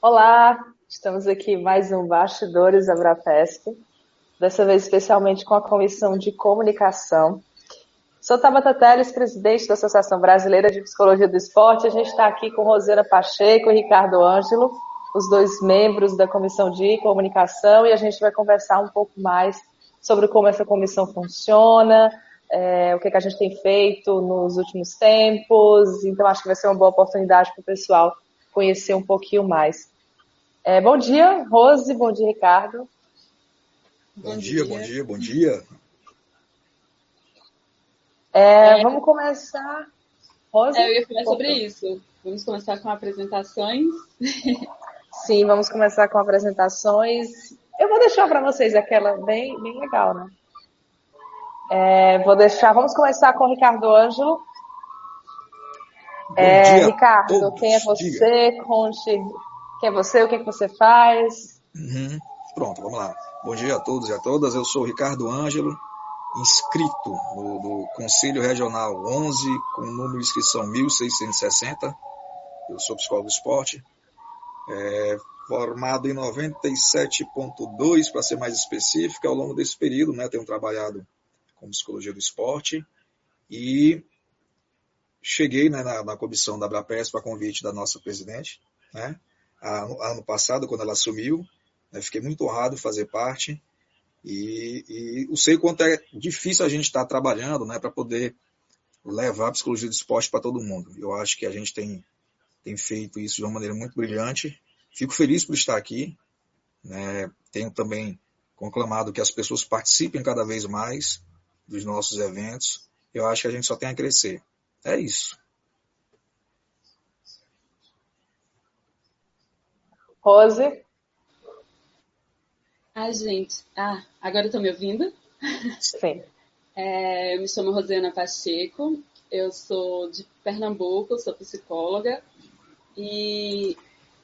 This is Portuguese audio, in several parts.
Olá, estamos aqui mais um Bastidores Abrapesp, dessa vez especialmente com a Comissão de Comunicação. Sou Tabata Teles, presidente da Associação Brasileira de Psicologia do Esporte. A gente está aqui com Rosana Pacheco e Ricardo Ângelo, os dois membros da Comissão de Comunicação, e a gente vai conversar um pouco mais sobre como essa comissão funciona, é, o que, que a gente tem feito nos últimos tempos. Então, acho que vai ser uma boa oportunidade para o pessoal conhecer um pouquinho mais. É, bom dia, Rose, bom dia, Ricardo. Bom, bom dia, dia, bom dia, bom dia. É, vamos começar. Rose? É, eu ia falar sobre isso. Vamos começar com apresentações. Sim, vamos começar com apresentações. Eu vou deixar para vocês aquela bem, bem legal, né? É, vou deixar. Vamos começar com o Ricardo Ângelo. É, Ricardo, quem é você? Diga. Conte quem é você, o que, é que você faz. Uhum. Pronto, vamos lá. Bom dia a todos e a todas. Eu sou o Ricardo Ângelo, inscrito no, do Conselho Regional 11, com o número de inscrição 1660. Eu sou psicólogo do esporte. É, formado em 97.2, para ser mais específico, ao longo desse período, né, tenho trabalhado com psicologia do esporte e cheguei né, na, na, comissão da Abrapes para convite da nossa presidente, né, ano passado, quando ela assumiu, né, fiquei muito honrado de fazer parte e, e eu sei quanto é difícil a gente estar tá trabalhando né, para poder levar a psicologia do esporte para todo mundo. Eu acho que a gente tem, tem feito isso de uma maneira muito brilhante. Fico feliz por estar aqui. Né, tenho também conclamado que as pessoas participem cada vez mais dos nossos eventos. Eu acho que a gente só tem a crescer. É isso. Rose? Ah, gente. Ah, agora estão me ouvindo? Sim. É, eu me chamo Rosiana Pacheco, eu sou de Pernambuco, sou psicóloga. E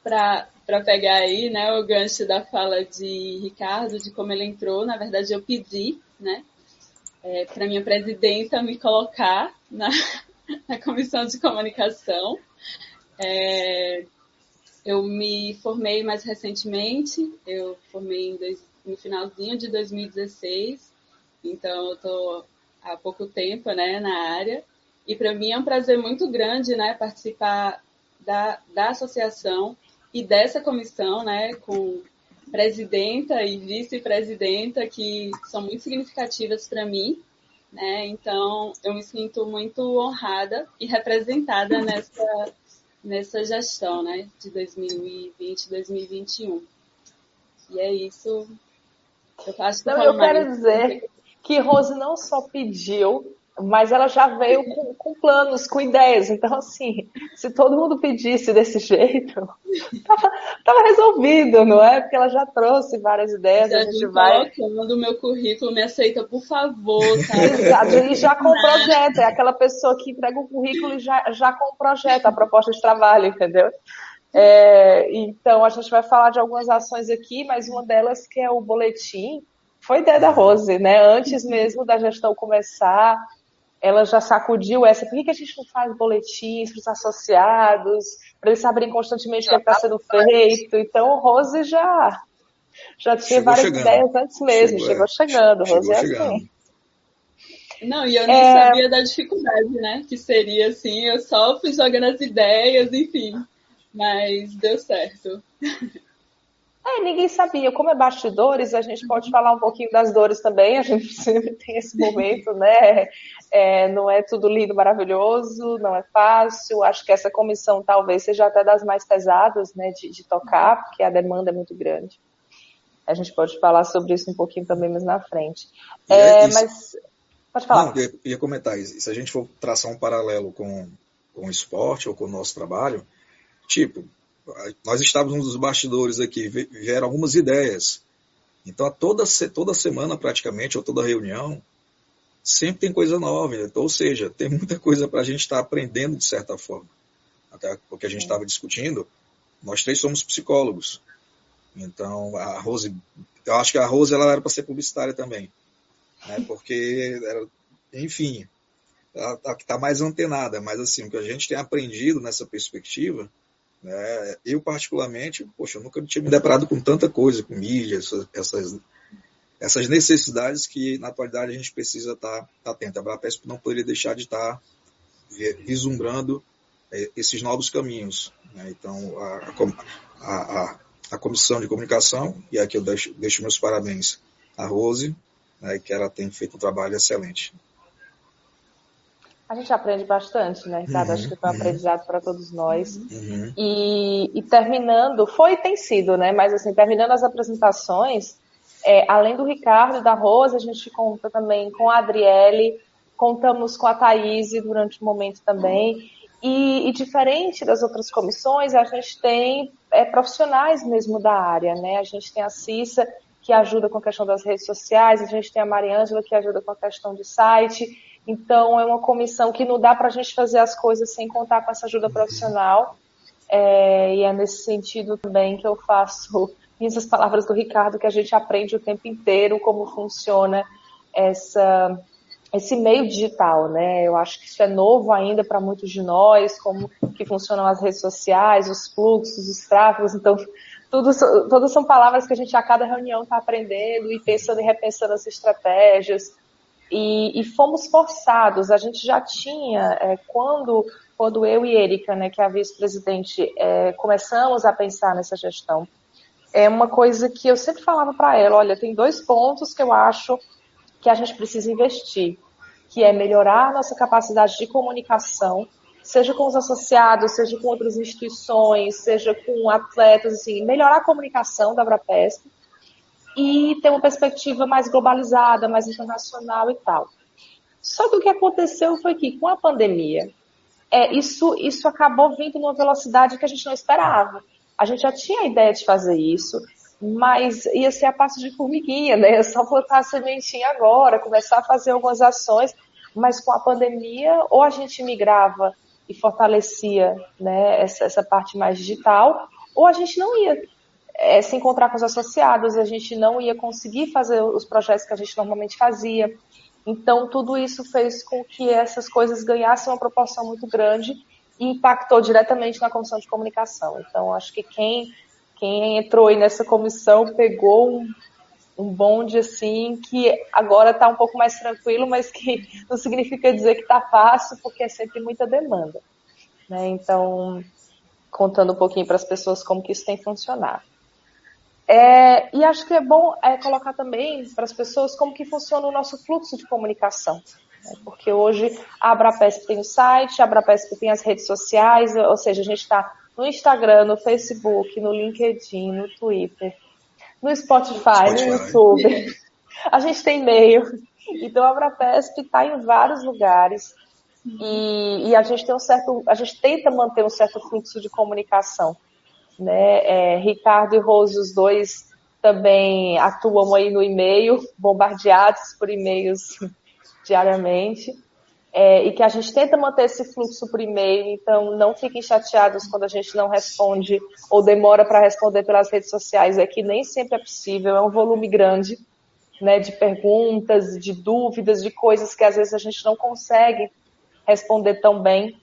para pegar aí né, o gancho da fala de Ricardo, de como ele entrou, na verdade eu pedi né, é, para minha presidenta me colocar na, na comissão de comunicação. É, eu me formei mais recentemente, eu formei dois, no finalzinho de 2016, então eu estou há pouco tempo né, na área. E para mim é um prazer muito grande né, participar da, da associação e dessa comissão, né, com presidenta e vice-presidenta que são muito significativas para mim, né? Então eu me sinto muito honrada e representada nessa nessa gestão, né, de 2020, 2021. E é isso. Eu acho que não, eu, eu quero dizer que Rose não só pediu mas ela já veio com, com, planos, com ideias. Então, assim, se todo mundo pedisse desse jeito, tava, tava resolvido, não é? Porque ela já trouxe várias ideias. a gente vai. colocando o meu currículo, me aceita, por favor. Tá? Exato, e já com o projeto. É aquela pessoa que entrega o currículo e já, já com o projeto, a proposta de trabalho, entendeu? É, então, a gente vai falar de algumas ações aqui, mas uma delas que é o boletim, foi ideia da Rose, né? Antes mesmo da gestão começar, ela já sacudiu essa, por que, que a gente não faz boletins para os associados, para eles saberem constantemente o que está sendo feito? Então, Rose já, já tinha chegou várias chegando. ideias antes mesmo, chegou, chegou é. chegando, chegou Rose é assim. Não, e eu nem é... sabia da dificuldade, né? Que seria assim, eu só fui jogando as ideias, enfim. Mas deu certo. É, ninguém sabia. Como é bastidores, a gente pode falar um pouquinho das dores também. A gente sempre tem esse momento, né? É, não é tudo lindo, maravilhoso, não é fácil. Acho que essa comissão talvez seja até das mais pesadas, né, de, de tocar, porque a demanda é muito grande. A gente pode falar sobre isso um pouquinho também mais na frente. É, é mas pode falar. Não, eu ia comentar isso. Se a gente for traçar um paralelo com, com o esporte ou com o nosso trabalho, tipo, nós estávamos nos bastidores aqui, vieram algumas ideias. Então, toda, toda semana, praticamente, ou toda reunião, sempre tem coisa nova. Então, ou seja, tem muita coisa para a gente estar tá aprendendo de certa forma. Até porque a gente estava discutindo, nós três somos psicólogos. Então, a Rose, eu acho que a Rose ela era para ser publicitária também. Né? Porque, era, enfim, ela está mais antenada. Mas, assim, o que a gente tem aprendido nessa perspectiva Né? Eu, particularmente, poxa, eu nunca tinha me deparado com tanta coisa, com mídia, essas, essas necessidades que, na atualidade, a gente precisa estar atento. A Brapesp não poderia deixar de estar vislumbrando é, esses novos caminhos. Né? Então, a, a, a, a, Comissão de Comunicação, e aqui eu deixo, deixo meus parabéns à Rose, né, que ela tem feito um trabalho excelente. A gente aprende bastante, né, Ricardo? Uhum, Acho que foi um uhum. aprendizado para todos nós. Uhum. E, e, terminando, foi e tem sido, né? Mas assim, terminando as apresentações, é, além do Ricardo e da Rosa, a gente conta também com a Adriele, contamos com a Thaís durante o momento também. E, e, diferente das outras comissões, a gente tem é, profissionais mesmo da área, né? A gente tem a Cissa, que ajuda com a questão das redes sociais, a gente tem a Mariângela, que ajuda com a questão de site. Então, é uma comissão que não dá para a gente fazer as coisas sem contar com essa ajuda profissional. É, e é nesse sentido também que eu faço essas palavras do Ricardo, que a gente aprende o tempo inteiro como funciona essa, esse meio digital, né? Eu acho que isso é novo ainda para muitos de nós, como que funcionam as redes sociais, os fluxos, os tráfegos. Então, tudo, todas são palavras que a gente a cada reunião está aprendendo e pensando e repensando as estratégias. E, e, fomos forçados. A gente já tinha, é, quando, quando eu e Erika, né, que é a vice-presidente, é, começamos a pensar nessa gestão, é uma coisa que eu sempre falava para ela, olha, tem dois pontos que eu acho que a gente precisa investir, que é melhorar nossa capacidade de comunicação, seja com os associados, seja com outras instituições, seja com atletas, assim, melhorar a comunicação da Abrapesp, e ter uma perspectiva mais globalizada, mais internacional e tal. Só que o que aconteceu foi que com a pandemia, é, isso, isso acabou vindo numa velocidade que a gente não esperava. A gente já tinha a ideia de fazer isso, mas ia ser a passo de formiguinha, né? É só plantar a sementinha agora, começar a fazer algumas ações, mas com a pandemia, ou a gente migrava e fortalecia né, essa, essa parte mais digital, ou a gente não ia é, se encontrar com os associados, a gente não ia conseguir fazer os projetos que a gente normalmente fazia. Então, tudo isso fez com que essas coisas ganhassem uma proporção muito grande e impactou diretamente na comissão de comunicação. Então, acho que quem, quem entrou aí nessa comissão pegou um, um bonde assim que agora está um pouco mais tranquilo, mas que não significa dizer que está fácil, porque é sempre muita demanda. Né? Então, contando um pouquinho para as pessoas como que isso tem funcionado. É, e acho que é bom é, colocar também para as pessoas como que funciona o nosso fluxo de comunicação. Né? Porque hoje a Abrapesp tem o site, a Abrapesp tem as redes sociais, ou seja, a gente está no Instagram, no Facebook, no LinkedIn, no Twitter, no Spotify, Spotify. no YouTube. A gente tem e-mail. Então a Abrapesp está em vários lugares. E, e, a gente tem um certo, a gente tenta manter um certo fluxo de comunicação né? É, Ricardo e Rose, os dois também atuam aí no e-mail, bombardeados por e-mails diariamente. É, e que a gente tenta manter esse fluxo por e-mail, então não fiquem chateados quando a gente não responde ou demora para responder pelas redes sociais, é que nem sempre é possível, é um volume grande né, de perguntas, de dúvidas, de coisas que às vezes a gente não consegue responder tão bem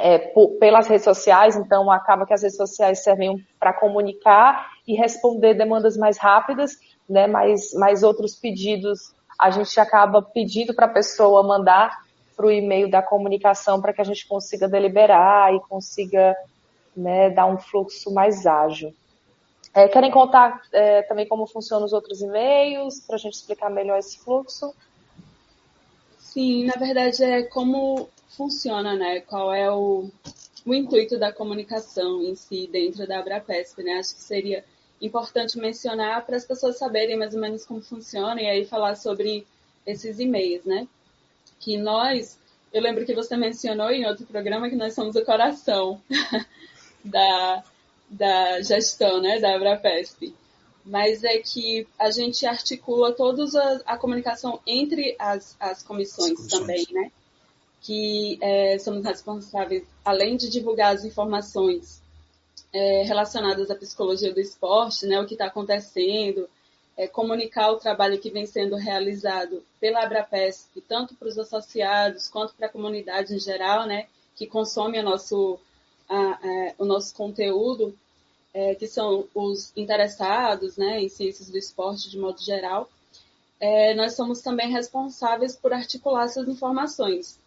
é, pelas redes sociais, então acaba que as redes sociais servem para comunicar e responder demandas mais rápidas, né, mas, mas outros pedidos a gente acaba pedindo para a pessoa mandar para o e-mail da comunicação para que a gente consiga deliberar e consiga né, dar um fluxo mais ágil. É, querem contar é, também como funcionam os outros e-mails, para a gente explicar melhor esse fluxo? Sim, na verdade é como funciona, né? Qual é o, o intuito da comunicação em si dentro da Abrapesp, né? Acho que seria importante mencionar para as pessoas saberem mais ou menos como funciona e aí falar sobre esses e-mails, né? Que nós, eu lembro que você mencionou em outro programa que nós somos o coração da, da gestão, né, da Abrapesp. Mas é que a gente articula toda a, a comunicação entre as, as comissões, as comissões. também, né? Que é, somos responsáveis, além de divulgar as informações é, relacionadas à psicologia do esporte, né, o que está acontecendo, é, comunicar o trabalho que vem sendo realizado pela Abrapesp, tanto para os associados quanto para a comunidade em geral, né, que consome nosso, a, a, o nosso conteúdo, é, que são os interessados né, em ciências do esporte de modo geral, é, nós somos também responsáveis por articular essas informações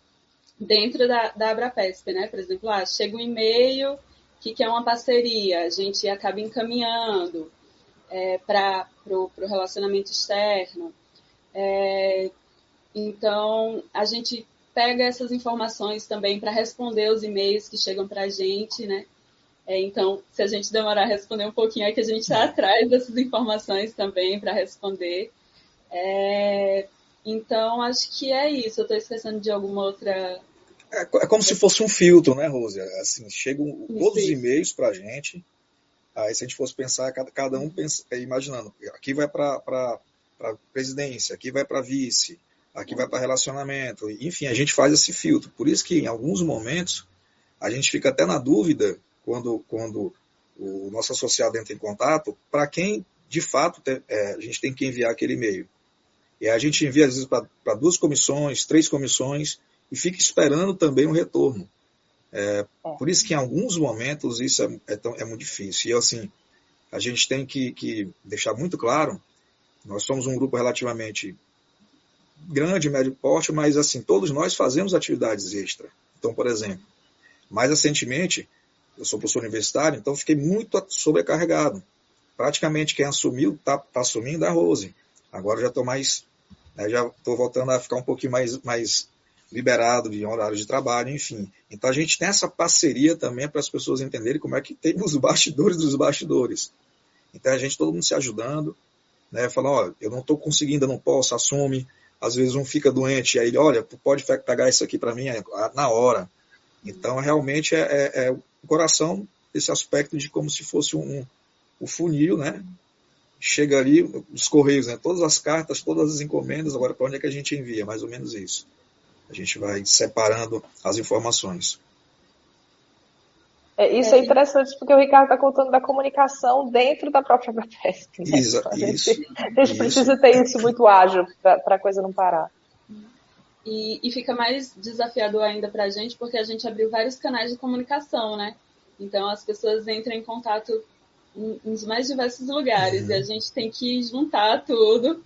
dentro da, da Abrapesp, né? Por exemplo, ah, chega um e-mail que quer uma parceria, a gente acaba encaminhando é, para o relacionamento externo. É, então, a gente pega essas informações também para responder os e-mails que chegam para a gente, né? É, então, se a gente demorar a responder um pouquinho, é que a gente está atrás dessas informações também para responder. É, então, acho que é isso. Eu estou esquecendo de alguma outra. É, é, como se fosse um filtro, né, Rose? Assim, chegam todos os e-mails para a gente. Aí, se a gente fosse pensar, cada, cada um pensa, é, imaginando, aqui vai para a presidência, aqui vai para vice, aqui vai para relacionamento. Enfim, a gente faz esse filtro. Por isso que, em alguns momentos, a gente fica até na dúvida quando, quando o nosso associado entra em contato, para quem de fato é, a gente tem que enviar aquele e-mail. E a gente envia, às vezes, para duas comissões, três comissões, e fica esperando também um retorno. É, é. Por isso que em alguns momentos isso é, é, tão, é muito difícil. E assim, a gente tem que, que, deixar muito claro, nós somos um grupo relativamente grande, médio porte, mas assim, todos nós fazemos atividades extra. Então, por exemplo, mais recentemente, eu sou professor universitário, então fiquei muito sobrecarregado. Praticamente quem assumiu, está tá assumindo é a Rose. Agora já estou mais, já estou voltando a ficar um pouquinho mais, mais liberado de horário de trabalho, enfim. Então a gente tem essa parceria também para as pessoas entenderem como é que tem os bastidores dos bastidores. Então a gente, todo mundo se ajudando, né, falando, ó, eu não estou conseguindo, eu não posso, assume. Às vezes um fica doente, aí ele, olha, pode pegar isso aqui para mim na hora. Então realmente é, é, é o coração esse aspecto de como se fosse um, um funil, né? Chega ali os correios, né? Todas as cartas, todas as encomendas, agora para onde é que a gente envia? Mais ou menos isso. A gente vai separando as informações. É, isso é, é interessante porque o Ricardo está contando da comunicação dentro da própria Bapesp. Né? Isso, a gente, isso, a gente precisa ter isso muito ágil para a coisa não parar. E, e, fica mais desafiador ainda para a gente porque a gente abriu vários canais de comunicação, né? Então as pessoas entram em contato nos mais diversos lugares uhum. e a gente tem que juntar tudo.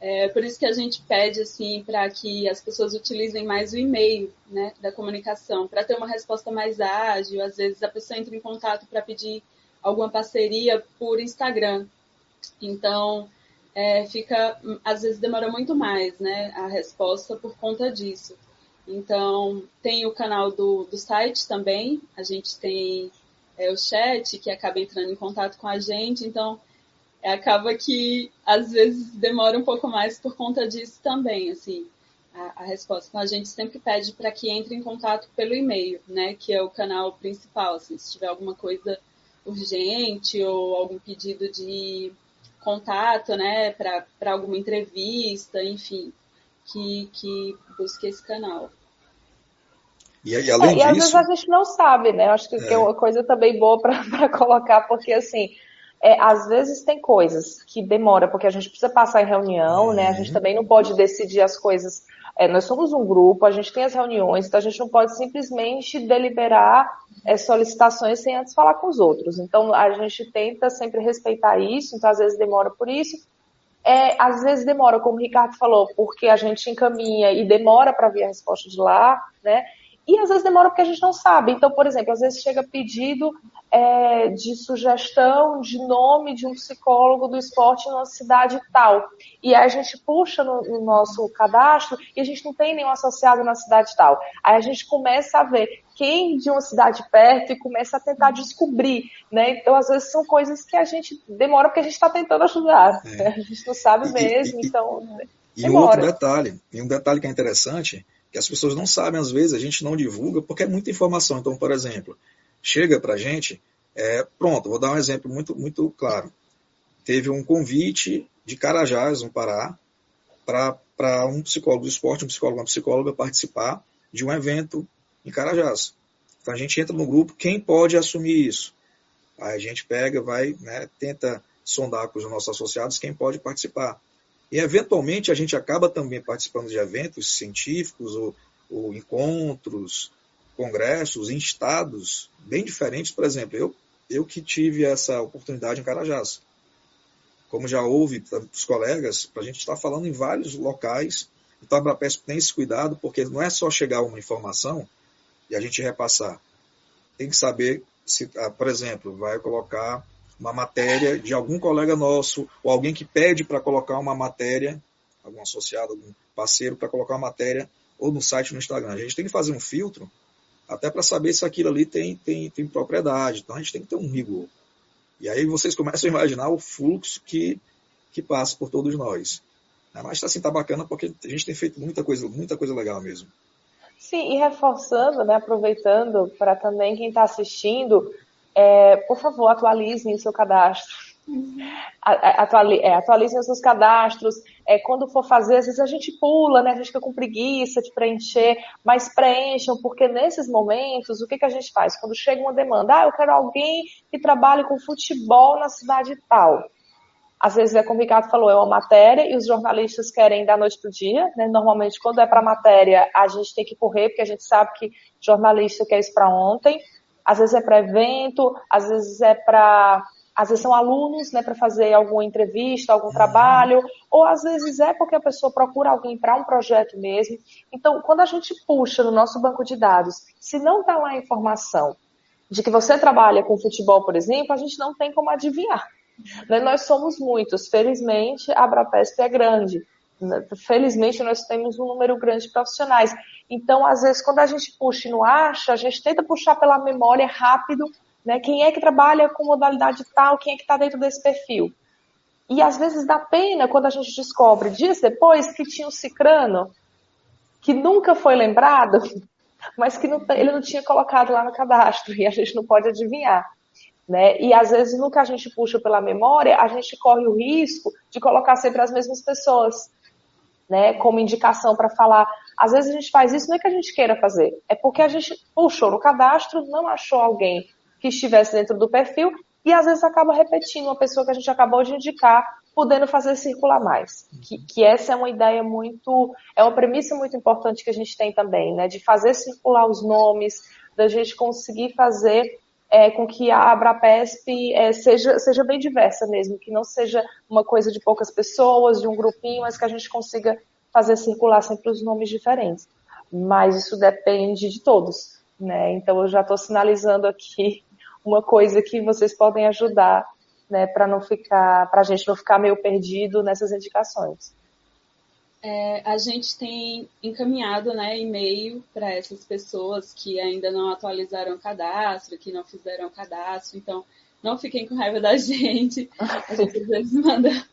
É por isso que a gente pede assim para que as pessoas utilizem mais o e-mail, né, da comunicação, para ter uma resposta mais ágil. Às vezes a pessoa entra em contato para pedir alguma parceria por Instagram. Então, é, fica, às vezes demora muito mais, né, a resposta por conta disso. Então, tem o canal do, do site também, a gente tem é, o chat, que acaba entrando em contato com a gente, então é, acaba que às vezes demora um pouco mais por conta disso também, assim, a, a resposta. Então a gente sempre pede para que entre em contato pelo e-mail, né, que é o canal principal, assim, se tiver alguma coisa urgente ou algum pedido de contato, né, para alguma entrevista, enfim, que, que busque esse canal. E, e além é, e às vezes a gente não sabe, né? Eu acho que é, é uma coisa também boa para colocar, porque assim, é, às vezes tem coisas que demora, porque a gente precisa passar em reunião, uhum. né? A gente uhum. também não pode decidir as coisas. É, nós somos um grupo, a gente tem as reuniões, então a gente não pode simplesmente deliberar é, solicitações sem antes falar com os outros. Então a gente tenta sempre respeitar isso, então às vezes demora por isso. É, às vezes demora, como o Ricardo falou, porque a gente encaminha e demora para vir a resposta de lá, né? E às vezes demora porque a gente não sabe. Então, por exemplo, às vezes chega pedido é, de sugestão de nome de um psicólogo do esporte numa cidade tal. E aí a gente puxa no, no, nosso cadastro e a gente não tem nenhum associado na cidade tal. Aí a gente começa a ver quem de uma cidade perto e começa a tentar descobrir, né? Então, às vezes são coisas que a gente demora porque a gente está tentando ajudar. É. Né? A gente não sabe mesmo, e, então. E, e um outro detalhe, e um detalhe que é interessante que as pessoas não sabem, às vezes, a gente não divulga, porque é muita informação. Então, por exemplo, chega para a gente, é, pronto, vou dar um exemplo muito, muito claro. Teve um convite de Carajás, no Pará, para um psicólogo do esporte, um psicólogo, uma psicóloga participar de um evento em Carajás. Então a gente entra no grupo, quem pode assumir isso? Aí a gente pega, vai, né, tenta sondar com os nossos associados quem pode participar. E, eventualmente, a gente acaba também participando de eventos científicos ou, ou encontros congressos em estados bem diferentes. Por exemplo, eu, eu que tive essa oportunidade em Carajás. Como já houve os colegas, a gente estar falando em vários locais. Então a Abrapesp tem esse cuidado, porque não é só chegar uma informação e a gente repassar. Tem que saber se, ah, por exemplo, vai colocar uma matéria de algum colega nosso, ou alguém que pede para colocar uma matéria, algum associado, algum parceiro, para colocar uma matéria, ou no site no Instagram. A gente tem que fazer um filtro até para saber se aquilo ali tem, tem, tem propriedade. Então a gente tem que ter um rigor. E aí vocês começam a imaginar o fluxo que, que passa por todos nós. Mas está assim, tá bacana porque a gente tem feito muita coisa, muita coisa legal mesmo. Sim, e reforçando, né, aproveitando para também quem está assistindo, é, por favor, atualizem o seu cadastro. Uhum. Atuali, é, atualizem os seus cadastros. É, quando for fazer, às vezes a gente pula, né? A gente fica com preguiça de preencher, mas preencham, porque nesses momentos, o que, que a gente faz? Quando chega uma demanda, ah, eu quero alguém que trabalhe com futebol na cidade tal. Às vezes é como o Ricardo falou, é uma matéria e os jornalistas querem da noite para o dia. Né? Normalmente, quando é para matéria, a gente tem que correr, porque a gente sabe que jornalista quer isso para ontem. Às vezes é para evento, às vezes é para. Às vezes são alunos, né, para fazer alguma entrevista, algum trabalho, ou às vezes é porque a pessoa procura alguém para um projeto mesmo. Então, quando a gente puxa no nosso banco de dados, se não está lá a informação de que você trabalha com futebol, por exemplo, a gente não tem como adivinhar. Né, nós somos muitos. Felizmente, a Abrapesp é grande. Felizmente, nós temos um número grande de profissionais. Então, às vezes, quando a gente puxa e não acha, a gente tenta puxar pela memória rápido, né? Quem é que trabalha com modalidade tal, quem é que está dentro desse perfil. E às vezes dá pena quando a gente descobre dias depois que tinha um cicrano que nunca foi lembrado, mas que não, ele não tinha colocado lá no cadastro e a gente não pode adivinhar. Né? E às vezes no que a gente puxa pela memória, a gente corre o risco de colocar sempre as mesmas pessoas, né? Como indicação para falar. Às vezes a gente faz isso não é que a gente queira fazer, é porque a gente puxou no cadastro, não achou alguém que estivesse dentro do perfil e às vezes acaba repetindo uma pessoa que a gente acabou de indicar, podendo fazer circular mais. Que, que, essa é uma ideia muito, é uma premissa muito importante que a gente tem também, né? De fazer circular os nomes, da gente conseguir fazer é, com que a Abrapesp é, seja, seja bem diversa mesmo, que não seja uma coisa de poucas pessoas, de um grupinho, mas que a gente consiga fazer circular sempre os nomes diferentes. Mas isso depende de todos, né? Então eu já estou sinalizando aqui uma coisa que vocês podem ajudar, né, para não ficar, para a gente não ficar meio perdido nessas indicações. É, a gente tem encaminhado né, e-mail para essas pessoas que ainda não atualizaram o cadastro, que não fizeram o cadastro. Então, não fiquem com raiva da gente. A gente às vezes manda,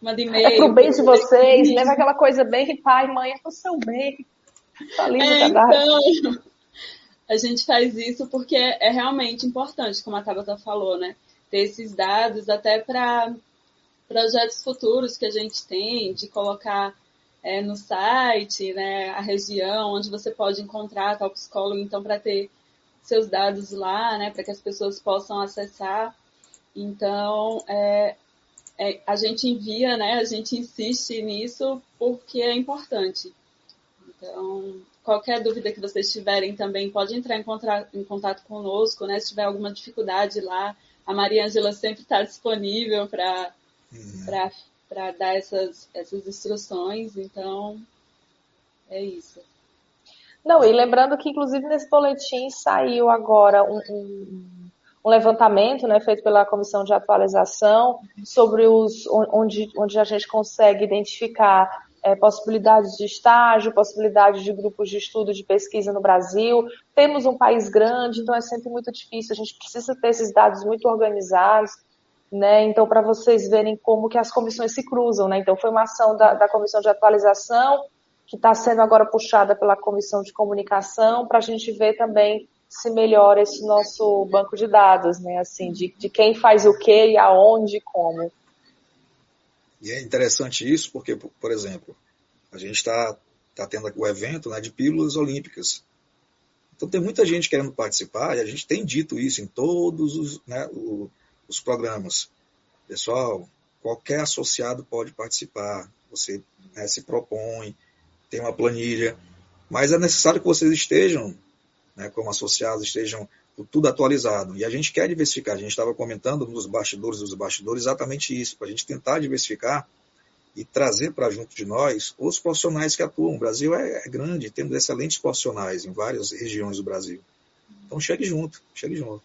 manda e-mail. É pro bem de vocês, leva aquela coisa bem, pai, mãe, é pro seu bem. Atualiza é, o cadastro. Então, a gente faz isso porque é realmente importante, como a Tabata falou, né? Ter esses dados até para projetos futuros que a gente tem, de colocar é, no site, né, a região onde você pode encontrar tal psicólogo, então para ter seus dados lá, né, para que as pessoas possam acessar. Então, é, é, a gente envia, né, a gente insiste nisso porque é importante. Então, qualquer dúvida que vocês tiverem também, pode entrar em, contra, em contato conosco, né, se tiver alguma dificuldade lá. A Maria Angela sempre está disponível para uhum para dar essas, essas instruções, então é isso. Não, e lembrando que, inclusive, nesse boletim saiu agora um, um, um, levantamento né, feito pela Comissão de Atualização sobre os onde, onde a gente consegue identificar é, possibilidades de estágio, possibilidades de grupos de estudo, de pesquisa no Brasil. Temos um país grande, então é sempre muito difícil, a gente precisa ter esses dados muito organizados né? Então, para vocês verem como que as comissões se cruzam, né? Então, foi uma ação da, da comissão de atualização que está sendo agora puxada pela comissão de comunicação para a gente ver também se melhora esse nosso banco de dados, né? Assim, de, de quem faz o que e aonde e como. E é interessante isso porque, por exemplo, a gente está tá tendo o evento né, de pílulas olímpicas. Então tem muita gente querendo participar e a gente tem dito isso em todos os, né, o, os programas. Pessoal, qualquer associado pode participar. Você né, se propõe, tem uma planilha, mas é necessário que vocês estejam né, como associados estejam tudo atualizado. E a gente quer diversificar. A gente estava comentando nos bastidores dos bastidores exatamente isso, para a gente tentar diversificar e trazer para junto de nós os profissionais que atuam. O Brasil é, é, grande, temos excelentes profissionais em várias regiões do Brasil. Então chegue junto, chegue junto.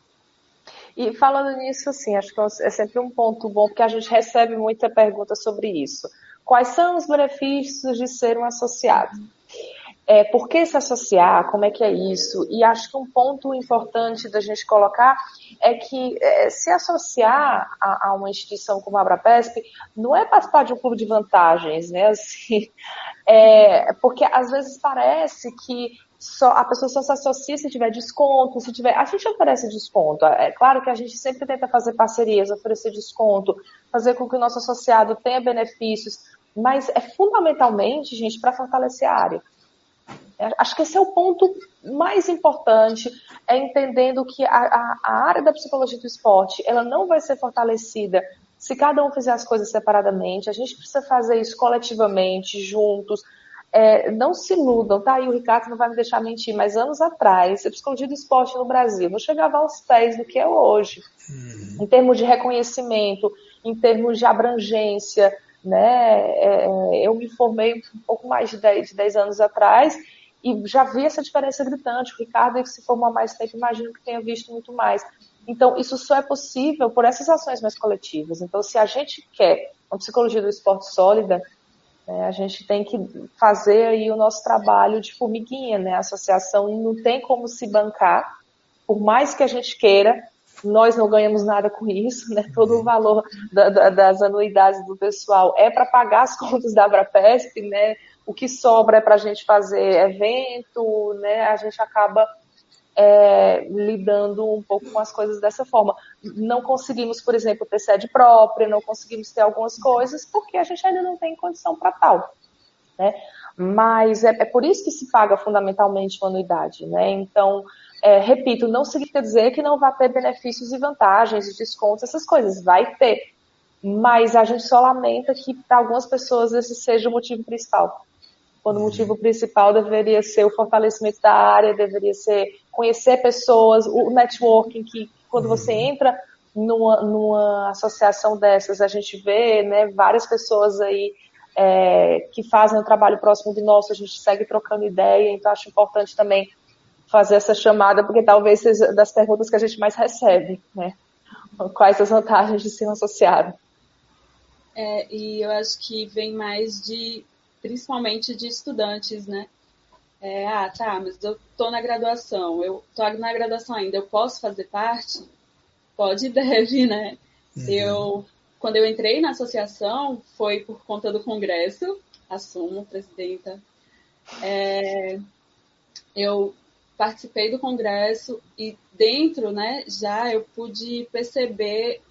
E falando nisso, assim, acho que é sempre um ponto bom, porque a gente recebe muita pergunta sobre isso. Quais são os benefícios de ser um associado? É, por que se associar? Como é que é isso? E acho que um ponto importante da gente colocar é que é, se associar a, a, uma instituição como a Abrapesp não é participar de um clube de vantagens, né? Assim, é, porque às vezes parece que só, a pessoa só se associa se tiver desconto, se tiver. A gente oferece desconto. É claro que a gente sempre tenta fazer parcerias, oferecer desconto, fazer com que o nosso associado tenha benefícios, mas é fundamentalmente, gente, para fortalecer a área. É, acho que esse é o ponto mais importante, é entendendo que a, a, a, área da psicologia do esporte, ela não vai ser fortalecida se cada um fizer as coisas separadamente, a gente precisa fazer isso coletivamente, juntos, é, não se iludam, tá? E o Ricardo não vai me deixar mentir, mas anos atrás, a psicologia do esporte no Brasil não chegava aos pés do que é hoje. Uhum. Em termos de reconhecimento, em termos de abrangência, né? É, é eu me formei um pouco mais de 10, de 10 anos atrás e já vi essa diferença gritante. O Ricardo, que se formou há mais tempo, imagino que tenha visto muito mais. Então, isso só é possível por essas ações mais coletivas. Então, se a gente quer uma psicologia do esporte sólida, né, a gente tem que fazer aí o nosso trabalho de formiguinha, né? A associação não tem como se bancar, por mais que a gente queira, nós não ganhamos nada com isso, né? Todo o valor da, da, das anuidades do pessoal é para pagar as contas da Abrapesp, né? o que sobra é para a gente fazer evento, né? A gente acaba é, lidando um pouco com as coisas dessa forma. Não conseguimos, por exemplo, ter sede própria, não conseguimos ter algumas coisas porque a gente ainda não tem condição para tal, né? Mas é, é, por isso que se paga fundamentalmente uma anuidade, né? Então, é, repito, não significa dizer que não vai ter benefícios e vantagens, descontos, essas coisas. Vai ter. Mas a gente só lamenta que para algumas pessoas esse seja o motivo principal quando o motivo principal deveria ser o fortalecimento da área, deveria ser conhecer pessoas, o networking, que quando uhum. você entra numa, numa associação dessas, a gente vê né, várias pessoas aí é, que fazem um trabalho próximo de nosso, a gente segue trocando ideia, então acho importante também fazer essa chamada, porque talvez seja das perguntas que a gente mais recebe, né? Quais as vantagens de ser um associado? É, e eu acho que vem mais de principalmente de estudantes, né? É, ah, tá, mas eu tô na graduação, eu tô na graduação ainda, eu posso fazer parte? Pode e deve, né? Uhum. Eu, quando eu entrei na associação, foi por conta do congresso, assumo, presidenta. É, eu participei do congresso e dentro, né, já eu pude perceber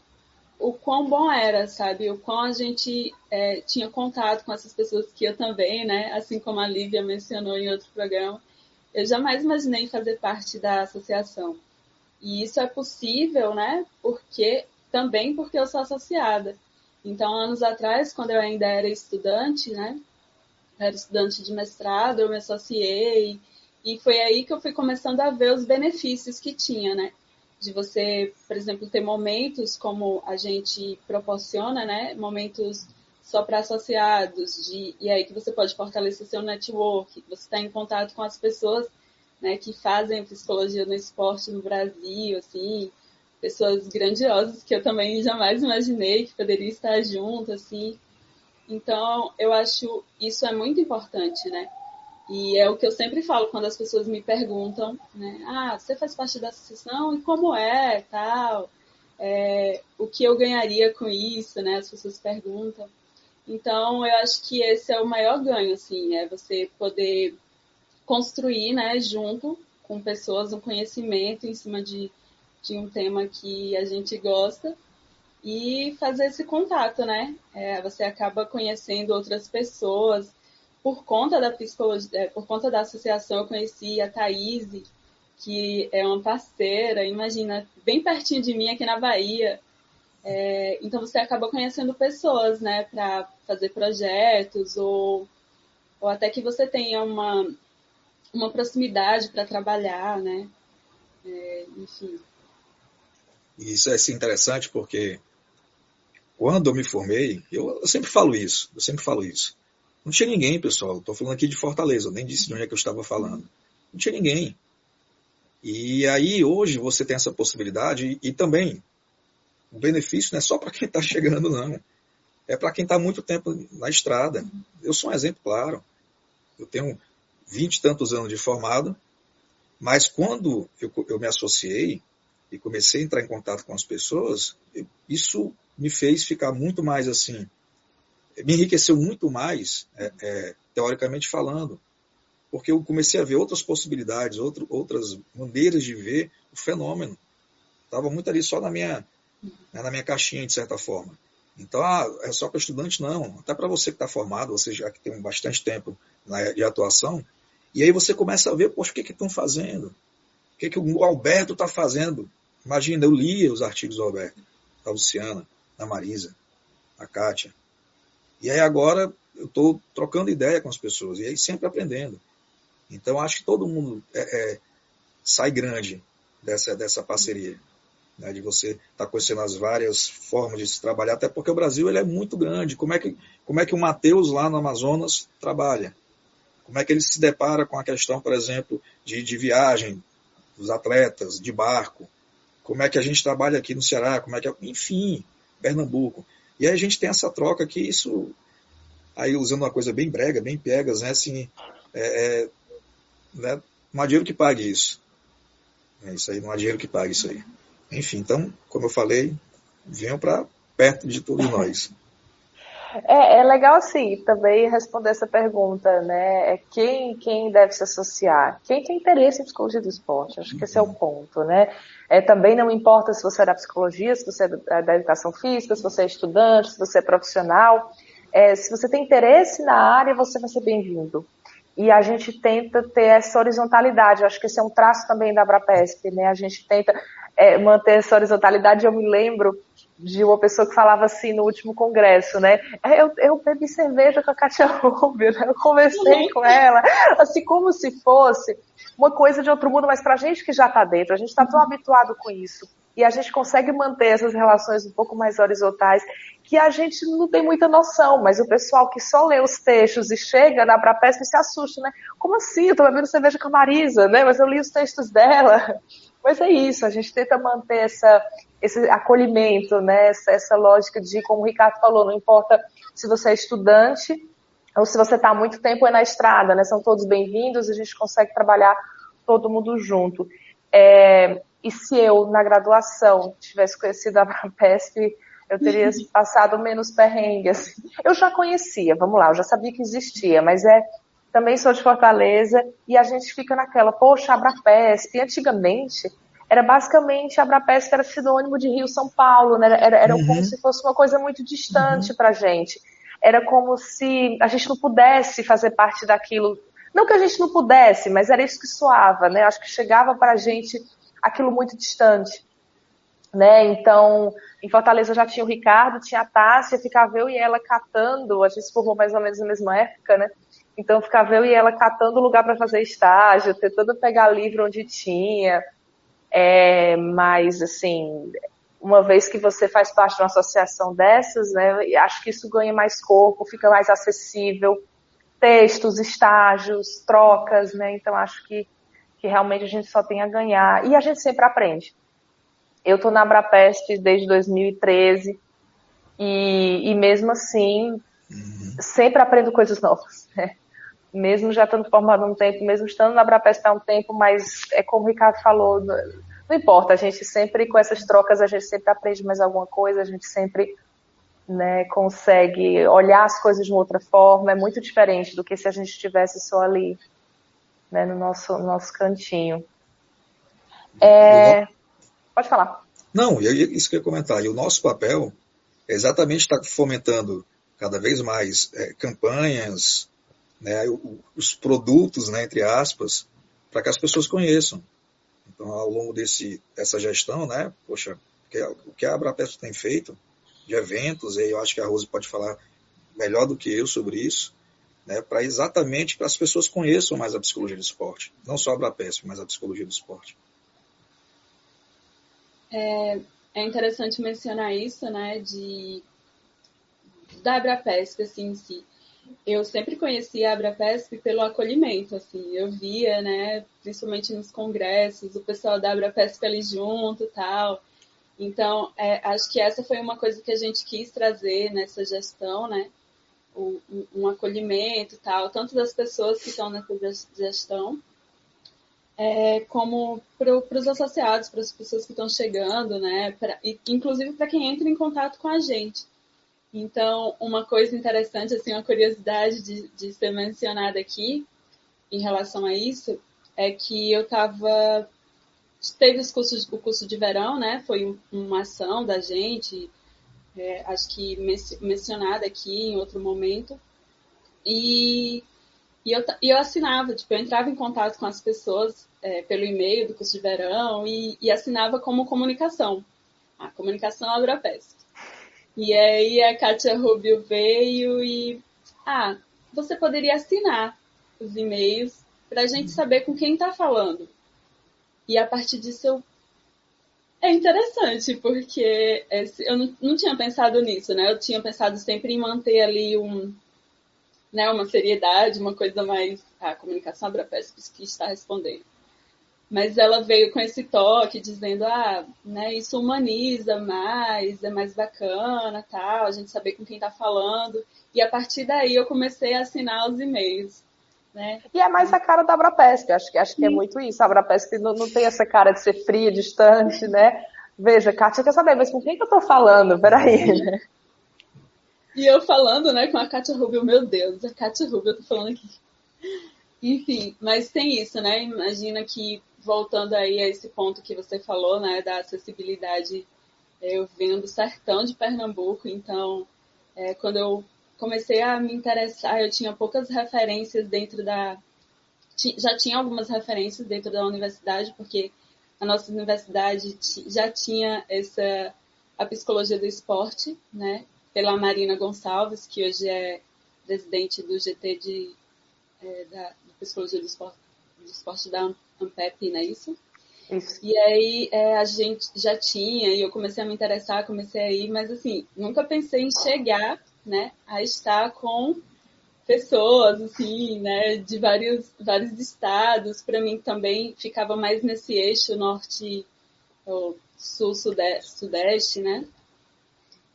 o quão bom era, sabe? O quão a gente é, tinha contato com essas pessoas que eu também, né? Assim como a Lívia mencionou em outro programa, eu jamais imaginei fazer parte da associação. E isso é possível, né? Porque também porque eu sou associada. Então, anos atrás, quando eu ainda era estudante, né? era estudante de mestrado, eu me associei e foi aí que eu fui começando a ver os benefícios que tinha, né? De você, por exemplo, ter momentos como a gente proporciona, né? Momentos só para associados, de, e aí que você pode fortalecer seu network, você está em contato com as pessoas né, que fazem psicologia no esporte no Brasil, assim, pessoas grandiosas que eu também jamais imaginei que poderia estar junto, assim. Então, eu acho isso é muito importante, né? E é o que eu sempre falo quando as pessoas me perguntam, né? Ah, você faz parte da associação e como é, tal? É, o que eu ganharia com isso, né? As pessoas perguntam. Então, eu acho que esse é o maior ganho, assim, é você poder construir, né, junto com pessoas, um conhecimento em cima de, de um tema que a gente gosta e fazer esse contato, né? É, você acaba conhecendo outras pessoas, por conta da psicologia, é, por conta da associação, eu conheci a Thaís, que é uma parceira, imagina, bem pertinho de mim aqui na Bahia. É, então você acaba conhecendo pessoas, né, para fazer projetos ou, ou até que você tenha uma uma proximidade para trabalhar, né? É, enfim. Isso é assim, interessante porque quando eu me formei, eu, eu, sempre falo isso, eu sempre falo isso. Não tinha ninguém, pessoal. Estou falando aqui de Fortaleza, eu nem disse de onde é que eu estava falando. Não tinha ninguém. E aí hoje você tem essa possibilidade e, também o benefício não é só para quem está chegando, não. É para quem está muito tempo na estrada. Eu sou um exemplo claro. Eu tenho vinte e tantos anos de formado, mas quando eu, eu me associei e comecei a entrar em contato com as pessoas, isso me fez ficar muito mais assim, me enriqueceu muito mais, é, é, teoricamente falando, porque eu comecei a ver outras possibilidades, outro, outras maneiras de ver o fenômeno. Estava muito ali só na minha, né, na minha caixinha, de certa forma. Então, ah, é só para estudante? Não. Até para você que está formado, você já que tem bastante tempo de atuação, e aí você começa a ver, poxa, o que estão fazendo? O que, que o Alberto está fazendo? Imagina, eu lia os artigos do Alberto, da Luciana, da Marisa, da Kátia. E aí agora eu estou trocando ideia com as pessoas, e aí sempre aprendendo. Então acho que todo mundo é, é, sai grande dessa, dessa parceria. Né, de você estar tá conhecendo as várias formas de se trabalhar, até porque o Brasil ele é muito grande. Como é que, como é que o Matheus lá no Amazonas trabalha? Como é que ele se depara com a questão, por exemplo, de, de viagem dos atletas, de barco? Como é que a gente trabalha aqui no Ceará? Como é que, enfim, Pernambuco. E aí a gente tem essa troca que isso, aí usando uma coisa bem brega, bem piegas, né? Assim, é, é, né? não há dinheiro que pague isso. É isso aí, não há dinheiro que pague isso aí. Enfim, então, como eu falei, venham para perto de todos nós. É, é, legal assim também responder essa pergunta, né? É quem, quem deve se associar? Quem tem interesse em psicologia do esporte? Acho que esse é o uhum. ponto, né? É, também não importa se você é da psicologia, se você é da educação física, se você é estudante, se você é profissional. É, se você tem interesse na área, você vai ser bem-vindo. E a gente tenta ter essa horizontalidade. Eu acho que esse é um traço também da Abrapesp, né? A gente tenta é, manter essa horizontalidade. Eu me lembro de uma pessoa que falava assim no último congresso, né? É, eu, eu bebi cerveja com a Katia Rubio, né? Eu conversei com ela, assim como se fosse uma coisa de outro mundo, mas pra gente que já está dentro, a gente está tão habituado com isso. E a gente consegue manter essas relações um pouco mais horizontais, que a gente não tem muita noção, mas o pessoal que só lê os textos e chega na Prapesp se assusta, né? Como assim? Eu tô bebendo cerveja com a Marisa, né? Mas eu li os textos dela. Mas é isso, a gente tenta manter essa, esse acolhimento, né? Essa, essa lógica de, como o Ricardo falou, não importa se você é estudante ou se você está há muito tempo é na estrada, né? São todos bem-vindos, a gente consegue trabalhar todo mundo junto. É, e se eu, na graduação, tivesse conhecido a Abrapesp, eu teria passado menos perrengue. Assim. Eu já conhecia, vamos lá, eu já sabia que existia, mas é também sou de Fortaleza e a gente fica naquela, poxa, Abrapesp, antigamente era basicamente Abrapesp era sinônimo de Rio São Paulo, né? Era, era uhum. como se fosse uma coisa muito distante uhum. pra gente. Era como se a gente não pudesse fazer parte daquilo. Não que a gente não pudesse, mas era isso que soava, né? Acho que chegava pra gente aquilo muito distante. Né? Então, em Fortaleza já tinha o Ricardo, tinha a Tássia, ficava eu e ela catando, a gente se formou mais ou menos na mesma época, né? Então ficava eu e ela catando lugar para fazer estágio, tentando pegar livro onde tinha. É, mas, assim, uma vez que você faz parte de uma associação dessas, né, acho que isso ganha mais corpo, fica mais acessível. Textos, estágios, trocas, né? Então acho que, que realmente a gente só tem a ganhar. E a gente sempre aprende. Eu estou na Abrapest desde 2013 e, e mesmo assim uhum. sempre aprendo coisas novas. Né? mesmo já estando formado um tempo, mesmo estando na Abrapest há um tempo, mas é como o Ricardo falou, não importa, a gente sempre, com essas trocas, a gente sempre aprende mais alguma coisa, a gente sempre né, consegue olhar as coisas de uma outra forma, é muito diferente do que se a gente estivesse só ali, né, no nosso, nosso cantinho. É... Pode falar. Não, isso que eu ia comentar, e o nosso papel é exatamente estar fomentando cada vez mais é, campanhas, né, os produtos, né, entre aspas, para que as pessoas conheçam. Então, ao longo desse, dessa gestão, né, poxa, o que a Abrapesp tem feito de eventos, e eu acho que a Rose pode falar melhor do que eu sobre isso, né, para exatamente que as pessoas conheçam mais a psicologia do esporte, não só a Abrapesp, mas a psicologia do esporte. É, é interessante mencionar isso, né, de da Abrapesp, assim, em si. Eu sempre conheci a Abrapesp pelo acolhimento, assim, eu via, né, principalmente nos congressos, o pessoal da Abrapesp ali junto tal. Então, é, acho que essa foi uma coisa que a gente quis trazer nessa gestão, né, um, um acolhimento tal, tanto das pessoas que estão nessa gestão, é, como para os associados, para as pessoas que estão chegando, né? Pra, inclusive para quem entra em contato com a gente. Então, uma coisa interessante, assim, uma curiosidade de, de ser mencionada aqui em relação a isso é que eu estava teve os cursos, o curso de verão, né? Foi uma ação da gente, é, acho que mencionada aqui em outro momento. E, e, eu, e eu assinava, tipo, eu entrava em contato com as pessoas é, pelo e-mail do curso de verão e, e assinava como comunicação. A comunicação Agrapesp. E aí a Kátia Rubio veio e, ah, você poderia assinar os e-mails para a gente saber com quem está falando. E a partir disso eu é interessante, porque eu não, não, tinha pensado nisso, né? Eu tinha pensado sempre em manter ali um, né, uma seriedade, uma coisa mais. Ah, a comunicação Abrapesp que está respondendo. Mas ela veio com esse toque, dizendo, ah, né, isso humaniza mais, é mais bacana, tal, a gente saber com quem está falando. E a partir daí eu comecei a assinar os e-mails. Né? E é mais a cara da Abrapesp, acho que, acho que é muito isso. A Abrapesp não, não tem essa cara de ser fria, distante, né? Veja, Kátia quer saber, mas com quem que eu tô falando? Peraí, né? E eu falando, né, com a Kátia Rubio, meu Deus, a Kátia Rubio, eu tô falando aqui. Enfim, mas tem isso, né? Imagina que, voltando aí a esse ponto que você falou, né, da acessibilidade, eu venho do sertão de Pernambuco, então, é, quando eu comecei a me interessar, eu tinha poucas referências dentro da. Já tinha algumas referências dentro da universidade, porque a nossa universidade já tinha essa a psicologia do esporte, né? Pela Marina Gonçalves, que hoje é presidente do GT de, é, da de psicologia do esporte, do esporte da Ampep, não é isso? Isso. E aí é, a gente já tinha, e eu comecei a me interessar, comecei a ir, mas assim, nunca pensei em chegar né, a estar com pessoas, assim, né, de vários, vários estados. Para mim também ficava mais nesse eixo norte, sul, sudeste, sudeste né.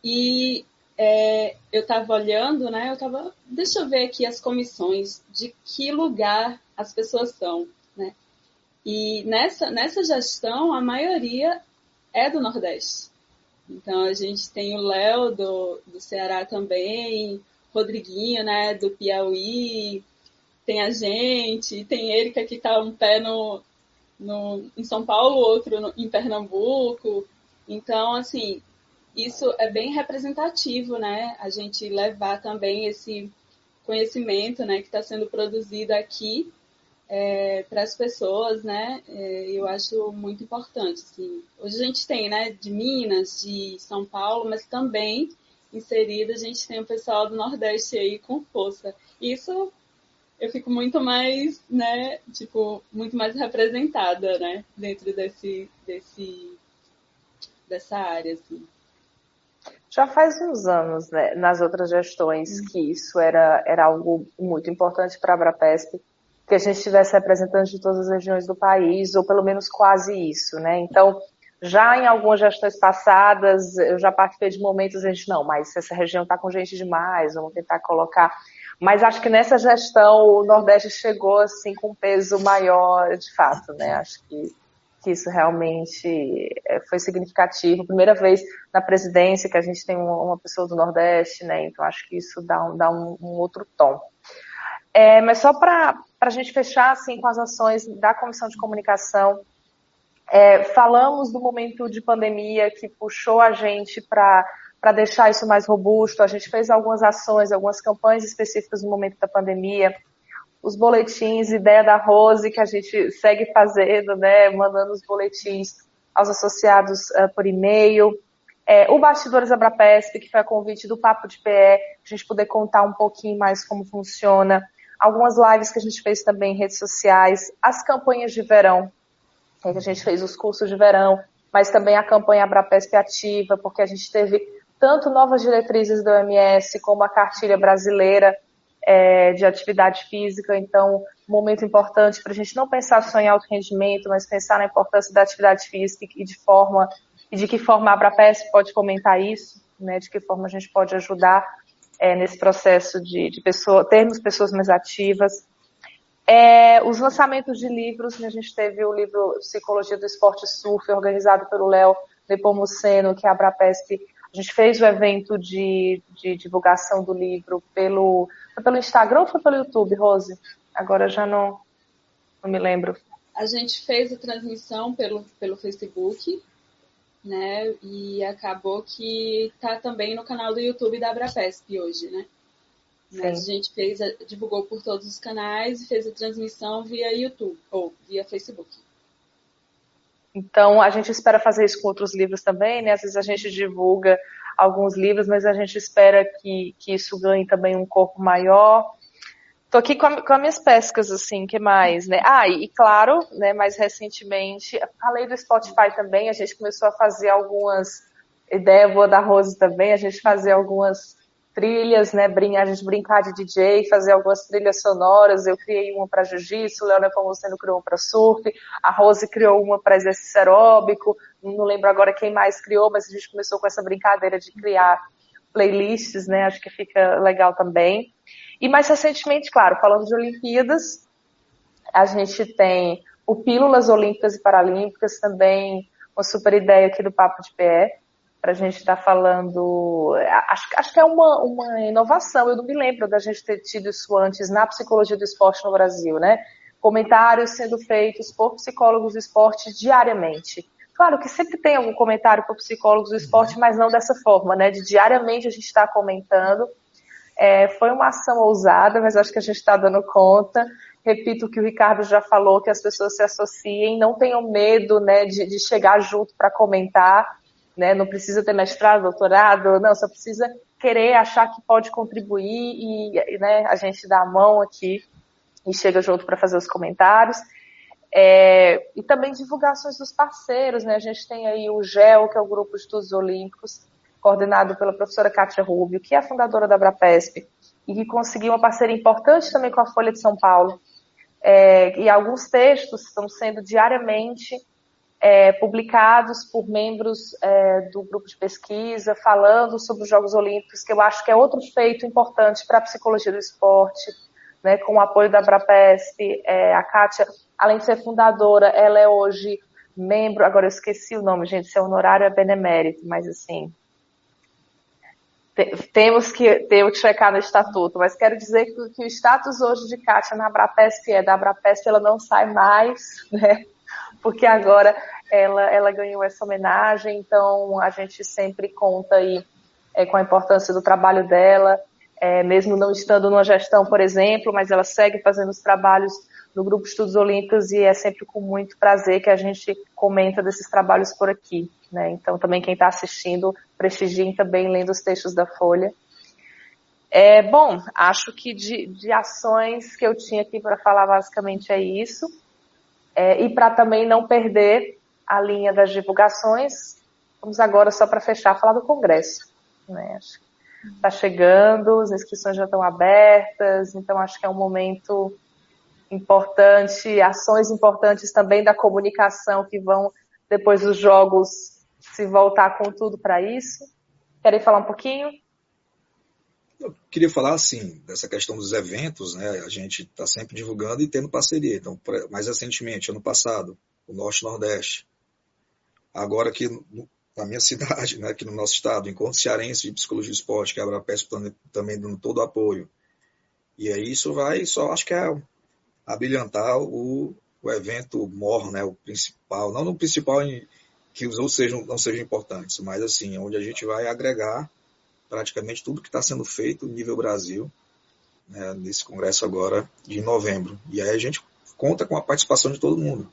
E é, eu estava olhando, né, eu estava, deixa eu ver aqui as comissões, de que lugar as pessoas são, né. E nessa, nessa gestão, a maioria é do Nordeste. Então a gente tem o Léo do, do Ceará também, Rodriguinho, né, do Piauí, tem a gente, tem Erika que está um pé no, no, em São Paulo, outro no, em Pernambuco. Então, assim, isso é bem representativo, né? A gente levar também esse conhecimento, né, que está sendo produzido aqui é, para as pessoas, né? É, eu acho muito importante. Assim. Hoje a gente tem, né, de Minas, de São Paulo, mas também inserido a gente tem o pessoal do Nordeste aí com força. Isso eu fico muito mais, né, tipo, muito mais representada, né, dentro desse, desse, dessa área, assim. Já faz uns anos, né, nas outras gestões, hum. que isso era, era algo muito importante para a Abrapesp, que a gente tivesse representantes de todas as regiões do país, ou pelo menos quase isso, né? Então, já em algumas gestões passadas, eu já participei de momentos a gente, não, mas essa região está com gente demais, vamos tentar colocar. Mas acho que nessa gestão o Nordeste chegou assim com um peso maior, de fato, né? Acho que, que isso realmente é, foi significativo. Primeira vez na presidência que a gente tem uma pessoa do Nordeste, né? Então acho que isso dá um, dá um, um outro tom. É, mas só para a gente fechar assim, com as ações da Comissão de Comunicação, é, falamos do momento de pandemia que puxou a gente para deixar isso mais robusto. A gente fez algumas ações, algumas campanhas específicas no momento da pandemia. Os boletins, ideia da Rose, que a gente segue fazendo, né, mandando os boletins aos associados uh, por e-mail. É, o Bastidores Abrapesp, que foi a convite do Papo de PE, a gente poder contar um pouquinho mais como funciona. Algumas lives que a gente fez também em redes sociais, as campanhas de verão, que a gente fez os cursos de verão, mas também a campanha Abrapesp ativa, porque a gente teve tanto novas diretrizes do OMS como a cartilha brasileira é, de atividade física, então momento importante para a gente não pensar só em alto rendimento, mas pensar na importância da atividade física e de forma e de que forma a Abrapes pode comentar isso, né, de que forma a gente pode ajudar é, nesse processo de, de pessoa, termos pessoas mais ativas. É, os lançamentos de livros, né, a gente teve o livro Psicologia do Esporte Surf, organizado pelo Léo Nepomuceno, que é a Abrapesp. A gente fez o evento de, de divulgação do livro pelo, foi pelo Instagram ou foi pelo YouTube, Rose? Agora já não, não me lembro. A gente fez a transmissão pelo, pelo Facebook, né? E acabou que tá também no canal do YouTube da Abrapesp hoje, né? A gente fez, divulgou por todos os canais e fez a transmissão via YouTube ou via Facebook. Então, a gente espera fazer isso com outros livros também, né? Às vezes a gente divulga alguns livros, mas a gente espera que, que isso ganhe também um corpo maior. Tô aqui com, a, com as minhas pescas, assim, que mais, né? Ah, e, e, claro, né, mais recentemente, falei do Spotify também, a gente começou a fazer algumas, ideia boa da Rose também, a gente fazer algumas trilhas, né, a gente brincar de DJ, fazer algumas trilhas sonoras, eu criei uma para jiu-jitsu, o Leonel Nepomuceno criou uma para surf, a Rose criou uma para exercício aeróbico, não lembro agora quem mais criou, mas a gente começou com essa brincadeira de criar playlists, né, acho que fica legal também. E mais recentemente, claro, falando de Olimpíadas, a gente tem o Pílulas Olímpicas e Paralímpicas, também uma super ideia aqui do Papo de PE, para a gente estar tá falando. Acho, acho que é uma, uma inovação, eu não me lembro da gente ter tido isso antes na psicologia do esporte no Brasil, né? Comentários sendo feitos por psicólogos do esporte diariamente. Claro que sempre tem algum comentário por psicólogos do esporte, mas não dessa forma, né? De diariamente a gente está comentando. É, foi uma ação ousada, mas acho que a gente está dando conta. Repito o que o Ricardo já falou, que as pessoas se associem, não tenham medo né, de, de chegar junto para comentar né? Não precisa ter mestrado, doutorado, não, só precisa querer achar que pode contribuir e, né, a gente dá a mão aqui e chega junto para fazer os comentários. É, e também divulgações dos parceiros, né? A gente tem aí o GEL, que é o Grupo de Estudos Olímpicos, coordenado pela professora Kátia Rubio, que é a fundadora da Abrapesp, e que conseguiu uma parceria importante também com a Folha de São Paulo. É, e alguns textos estão sendo diariamente é, publicados por membros é, do grupo de pesquisa, falando sobre os Jogos Olímpicos, que eu acho que é outro feito importante para a psicologia do esporte, né, com o apoio da Abrapesp, é, a Kátia, além de ser fundadora, ela é hoje membro, agora eu esqueci o nome, gente, seu honorário é benemérito, mas assim, temos que ter o checar no estatuto, mas quero dizer que, que, o status hoje de Kátia na Abrapesp é da Abrapesp, ela não sai mais, né, porque agora ela, ela ganhou essa homenagem, então a gente sempre conta aí é, com a importância do trabalho dela, é, mesmo não estando numa gestão, por exemplo, mas ela segue fazendo os trabalhos no Grupo Estudos Olímpicos e é sempre com muito prazer que a gente comenta desses trabalhos por aqui. Né? Então também quem está assistindo, prestigiem também lendo os textos da Folha. É, bom, acho que de, de ações que eu tinha aqui para falar basicamente é isso. É, e para também não perder a linha das divulgações, vamos agora, só para fechar, falar do Congresso. Né? Está chegando, as inscrições já estão abertas, então acho que é um momento importante, ações importantes também da comunicação que vão, depois dos jogos, se voltar com tudo para isso. Querem falar um pouquinho? Eu queria falar assim dessa questão dos eventos, né? A gente está sempre divulgando e tendo parceria. Então, mais recentemente, ano passado, o Norte Nordeste. Agora aqui na minha cidade, né, aqui no nosso estado, Encontro Cearense de Psicologia e Esporte, que a Abrapesp também dando todo o apoio. E aí isso vai só, acho que é abrilhantar o, o evento mor, né, o principal, não no principal em, que os outros sejam, não sejam importantes, mas assim, onde a gente vai agregar praticamente tudo que está sendo feito nível Brasil, né, nesse congresso agora de novembro. E aí a gente conta com a participação de todo mundo.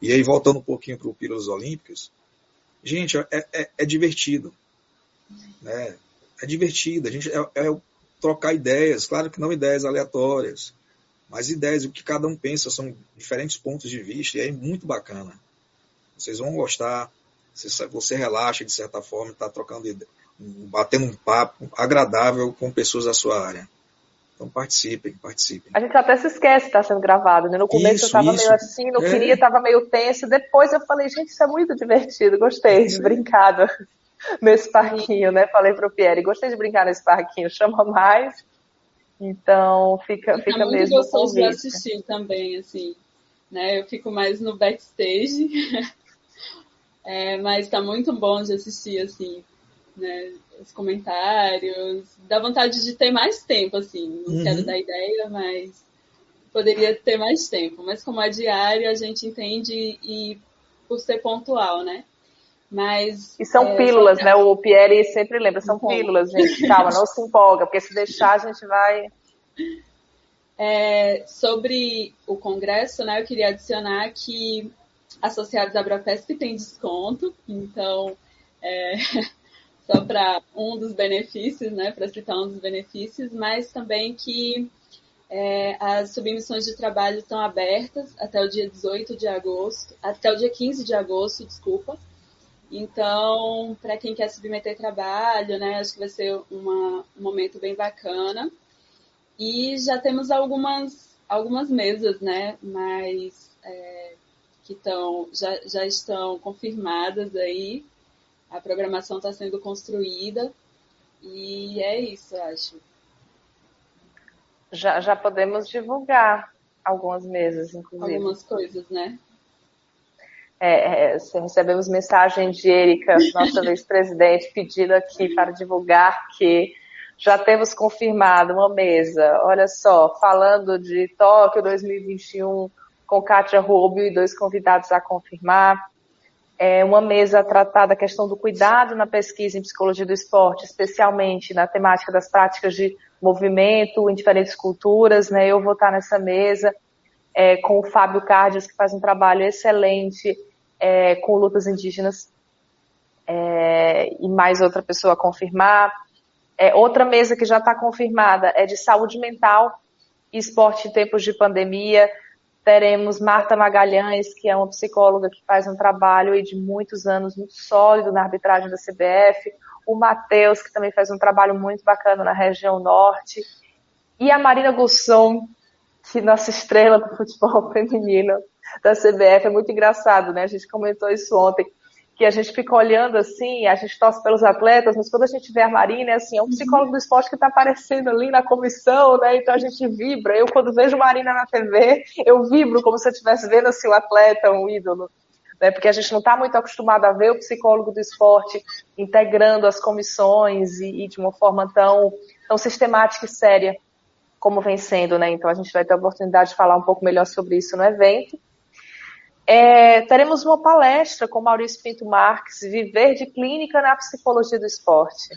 E aí, voltando um pouquinho para o Pílulas Olímpicos, gente, é, é, é, divertido. Né? É divertido, a gente é, é trocar ideias, claro que não ideias aleatórias, mas ideias, o que cada um pensa, são diferentes pontos de vista, e é muito bacana. Vocês vão gostar, você relaxa de certa forma, está trocando, batendo um papo agradável com pessoas da sua área. Então participem, participem. A gente até se esquece que está sendo gravado, né? No começo isso, eu estava meio assim, não é. queria, estava meio tenso. Depois eu falei, gente, isso é muito divertido, gostei de brincado nesse parquinho, né? Falei para o Pierre, gostei de brincar nesse parquinho, chama mais. Então fica, fica é mesmo. muito gostoso de assistir também, assim. Né? Eu fico mais no backstage, é, mas está muito bom de assistir, assim, né? os comentários. Dá vontade de ter mais tempo, assim. Não uhum. quero dar ideia, mas poderia ter mais tempo. Mas como é diário, a gente entende e por ser pontual, né? Mas. E são é, pílulas, né? O Pierre sempre lembra, são pílulas, gente. Calma, não se empolga, porque se deixar a gente vai. É, sobre o congresso, né? Eu queria adicionar que associados à Abrafesp tem desconto, então é, só para um dos benefícios, né, para citar um dos benefícios, mas também que é, as submissões de trabalho estão abertas até o dia 18 de agosto, até o dia 15 de agosto, desculpa. Então, para quem quer submeter trabalho, né, acho que vai ser uma, um momento bem bacana. E já temos algumas, algumas mesas, né, mas é, que tão, já, já estão confirmadas aí a programação está sendo construída e é isso, acho. Já, já podemos divulgar algumas mesas, inclusive. Algumas coisas, né? É, é, recebemos mensagem de Erika, nossa vice-presidente, pedindo aqui para divulgar que já temos confirmado uma mesa, olha só, falando de Tóquio 2021 com Kátia Rubio e dois convidados a confirmar é uma mesa tratada a questão do cuidado na pesquisa em psicologia do esporte, especialmente na temática das práticas de movimento em diferentes culturas, né? Eu vou estar nessa mesa é, com o Fábio Cardias, que faz um trabalho excelente é, com lutas indígenas, é, e mais outra pessoa a confirmar. É, outra mesa que já está confirmada é de saúde mental e esporte em tempos de pandemia. Teremos Marta Magalhães, que é uma psicóloga que faz um trabalho de muitos anos muito sólido na arbitragem da CBF. O Matheus, que também faz um trabalho muito bacana na região norte. E a Marina Gusson, que nossa estrela do futebol feminino da CBF. É muito engraçado, né? A gente comentou isso ontem que a gente fica olhando assim, a gente torce pelos atletas, mas quando a gente vê a Marina, é assim, é um psicólogo do esporte que está aparecendo ali na comissão, né? Então a gente vibra. Eu, quando vejo Marina na TV, eu vibro como se eu estivesse vendo assim, um atleta, um ídolo. Né? Porque a gente não está muito acostumado a ver o psicólogo do esporte integrando as comissões e, e de uma forma tão, tão sistemática e séria como vem sendo, né? Então a gente vai ter a oportunidade de falar um pouco melhor sobre isso no evento. É, teremos uma palestra com Maurício Pinto Marques, Viver de Clínica na Psicologia do Esporte.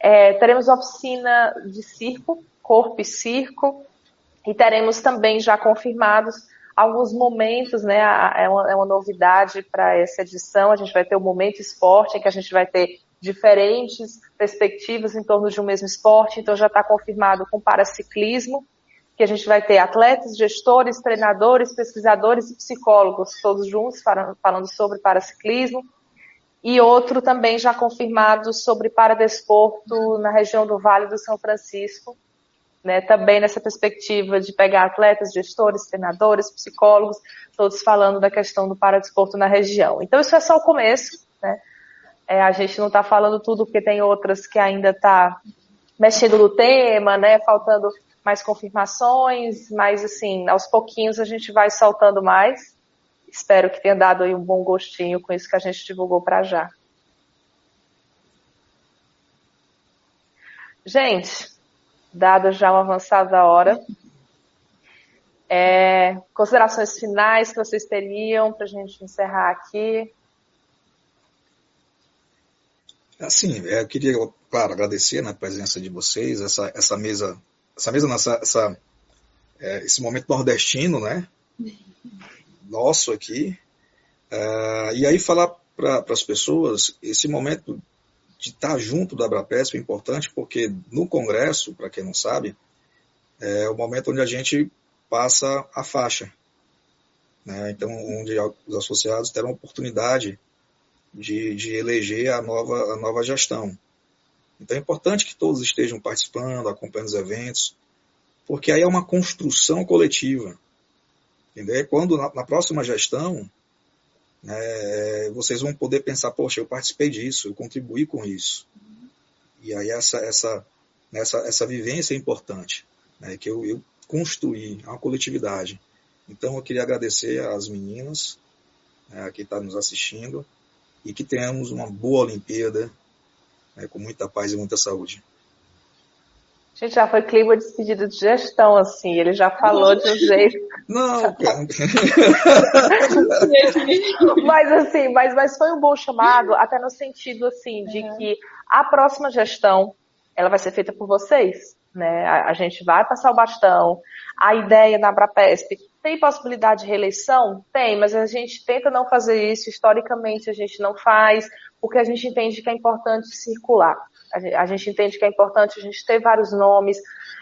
É, teremos oficina de circo, corpo e circo, e teremos também já confirmados alguns momentos, né? É uma, é uma novidade para essa edição. A gente vai ter o momento esporte, em que a gente vai ter diferentes perspectivas em torno de um mesmo esporte. Então já está confirmado com paraciclismo, que a gente vai ter atletas, gestores, treinadores, pesquisadores e psicólogos, todos juntos falando sobre paraciclismo, e outro também já confirmado sobre paradesporto na região do Vale do São Francisco, né, também nessa perspectiva de pegar atletas, gestores, treinadores, psicólogos, todos falando da questão do paradesporto na região. Então isso é só o começo, né? É, a gente não está falando tudo porque tem outras que ainda está mexendo no tema, né? Faltando mais confirmações, mas assim, aos pouquinhos a gente vai soltando mais. Espero que tenha dado aí um bom gostinho com isso que a gente divulgou para já. Gente, dado já uma avançada hora, é, considerações finais que vocês teriam para a gente encerrar aqui? Assim, é, eu queria, claro, agradecer né, a presença de vocês, essa, essa mesa essa mesma essa, essa é, esse momento nordestino, né? Nosso aqui. Uh, e aí falar para as pessoas esse momento de estar junto da Abrapesp é importante porque no Congresso, para quem não sabe, é o momento onde a gente passa a faixa. Né? Então, onde os associados terão a oportunidade de, de eleger a nova, a nova gestão. Então é importante que todos estejam participando, acompanhando os eventos, porque aí é uma construção coletiva. Entendeu? Quando na, na próxima gestão, né, vocês vão poder pensar, poxa, eu participei disso, eu contribuí com isso. E aí essa, essa, essa, essa vivência é importante, né, que eu, eu construí uma coletividade. Então eu queria agradecer às meninas né, que estão tá nos assistindo e que tenhamos uma boa Olimpíada, né, com muita paz e muita saúde. Gente, já foi clima de despedida de gestão, assim, ele já falou de um jeito. Não, cara. mas assim, mas, mas foi um bom chamado, até no sentido assim, de uhum. que a próxima gestão ela vai ser feita por vocês. Né? A, a gente vai passar o bastão. A ideia na Abrapesp tem possibilidade de reeleição? Tem, mas a gente tenta não fazer isso. Historicamente, a gente não faz, porque a gente entende que é importante circular. A gente entende que é importante a gente ter vários nomes.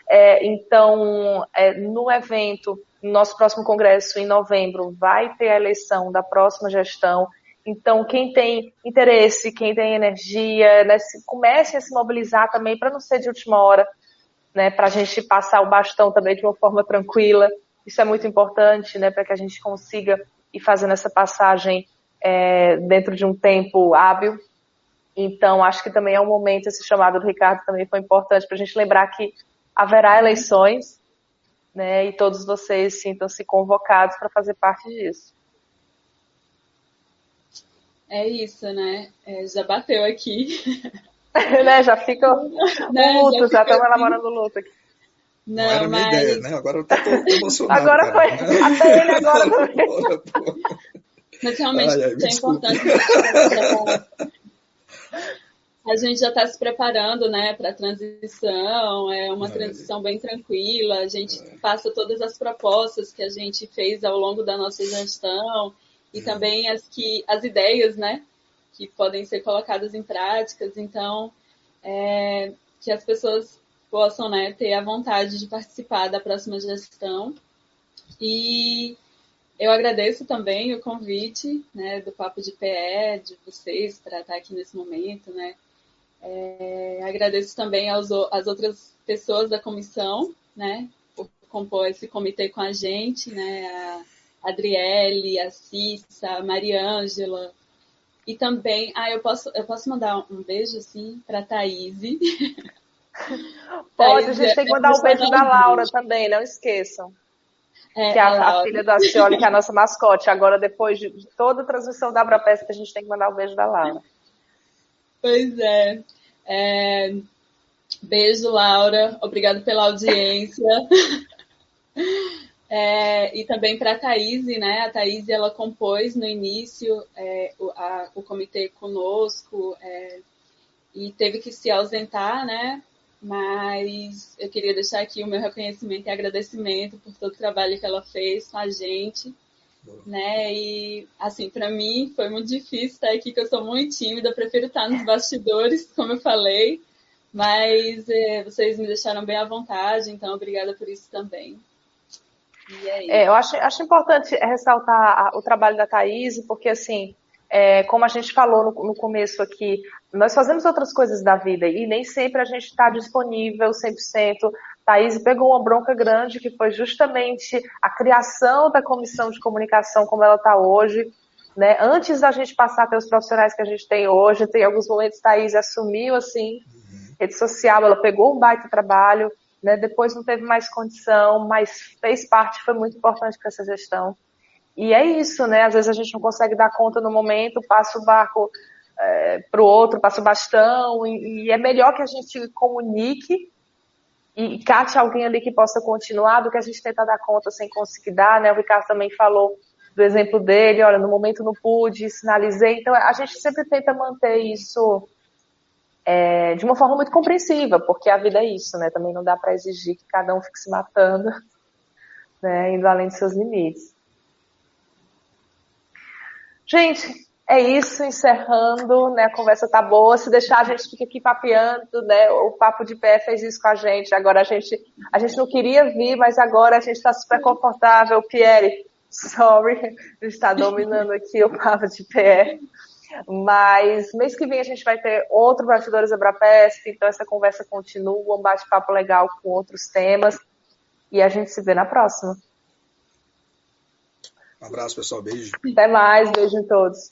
É, então, é, no evento, no nosso próximo congresso, em novembro, vai ter a eleição da próxima gestão. Então, quem tem interesse, quem tem energia, né, se, comece a se mobilizar também para não ser de última hora, né, para a gente passar o bastão também de uma forma tranquila. Isso é muito importante, né, para que a gente consiga ir fazendo essa passagem é, dentro de um tempo hábil. Então, acho que também é um momento, esse chamado do Ricardo também foi importante para a gente lembrar que haverá eleições, né, e todos vocês sintam-se convocados para fazer parte disso. É isso, né? É, já bateu aqui. né? Já fica né? luto, já estamos elaborando o luto aqui. Não, não era mas... minha ideia, né? Agora eu tô, tô emocionado. Agora cara. foi. Até ele agora também. Mas realmente ai, ai, é importante. A gente já está se preparando, né, para a transição. É uma transição bem tranquila. A gente é. passa todas as propostas que a gente fez ao longo da nossa gestão e é. também as que as ideias, né, que podem ser colocadas em práticas. Então, é, que as pessoas possam, né, ter a vontade de participar da próxima gestão. E eu agradeço também o convite, né, do Papo de PE, de vocês, para estar aqui nesse momento, né. É, agradeço também aos, às outras pessoas da comissão, né, por compor esse comitê com a gente, né, a Adriele, a Cissa, a Mariângela, e também, ah, eu posso, eu posso mandar um beijo, assim, para a Thaís. Pode, a gente tem que mandar um beijo da Laura também, não esqueçam. É, que é a, a, filha da Cioli, que é a nossa mascote. Agora, depois de, de toda a transmissão da Abrapesp, a gente tem que mandar um beijo da Laura. Pois é. é... Beijo, Laura. Obrigado pela audiência. É, e também para a Thaís, né? A Thaís, ela compôs no início é, o, a, o comitê conosco é, e teve que se ausentar, né? Mas eu queria deixar aqui o meu reconhecimento e agradecimento por todo o trabalho que ela fez com a gente, né? E assim, para mim foi muito difícil estar aqui, que eu sou muito tímida, prefiro estar nos bastidores, como eu falei, mas é, vocês me deixaram bem à vontade, então obrigada por isso também. É, eu acho, acho importante ressaltar o trabalho da Thaís, porque assim, é, como a gente falou no, no, começo aqui, nós fazemos outras coisas da vida e nem sempre a gente está disponível 100%. Thaís pegou uma bronca grande que foi justamente a criação da comissão de comunicação como ela está hoje. Né? Antes da gente passar a ter os profissionais que a gente tem hoje, tem alguns momentos Thaís assumiu assim, uhum. rede social, ela pegou um baita trabalho, né? Depois não teve mais condição, mas fez parte, foi muito importante para essa gestão. E é isso, né? Às vezes a gente não consegue dar conta no momento, passa o barco é, para o outro, passa o bastão, e, e, é melhor que a gente comunique e cate alguém ali que possa continuar do que a gente tentar dar conta sem conseguir dar, né? O Ricardo também falou do exemplo dele, olha, no momento não pude, sinalizei. Então a gente sempre tenta manter isso é, de uma forma muito compreensiva, porque a vida é isso, né? Também não dá para exigir que cada um fique se matando, né? Indo além dos seus limites. Gente, é isso, encerrando, né? A conversa tá boa. Se deixar, a gente fica aqui papeando, né? O Papo de Pé fez isso com a gente. Agora a gente, a gente não queria vir, mas agora a gente está super confortável. Pierre, sorry, está dominando aqui o Papo de Pé. Mas mês que vem a gente vai ter outro Bastidores Abrapesp, então essa conversa continua, um bate-papo legal com outros temas. E a gente se vê na próxima. Abraço, pessoal. Beijo. Até mais. Beijo em todos.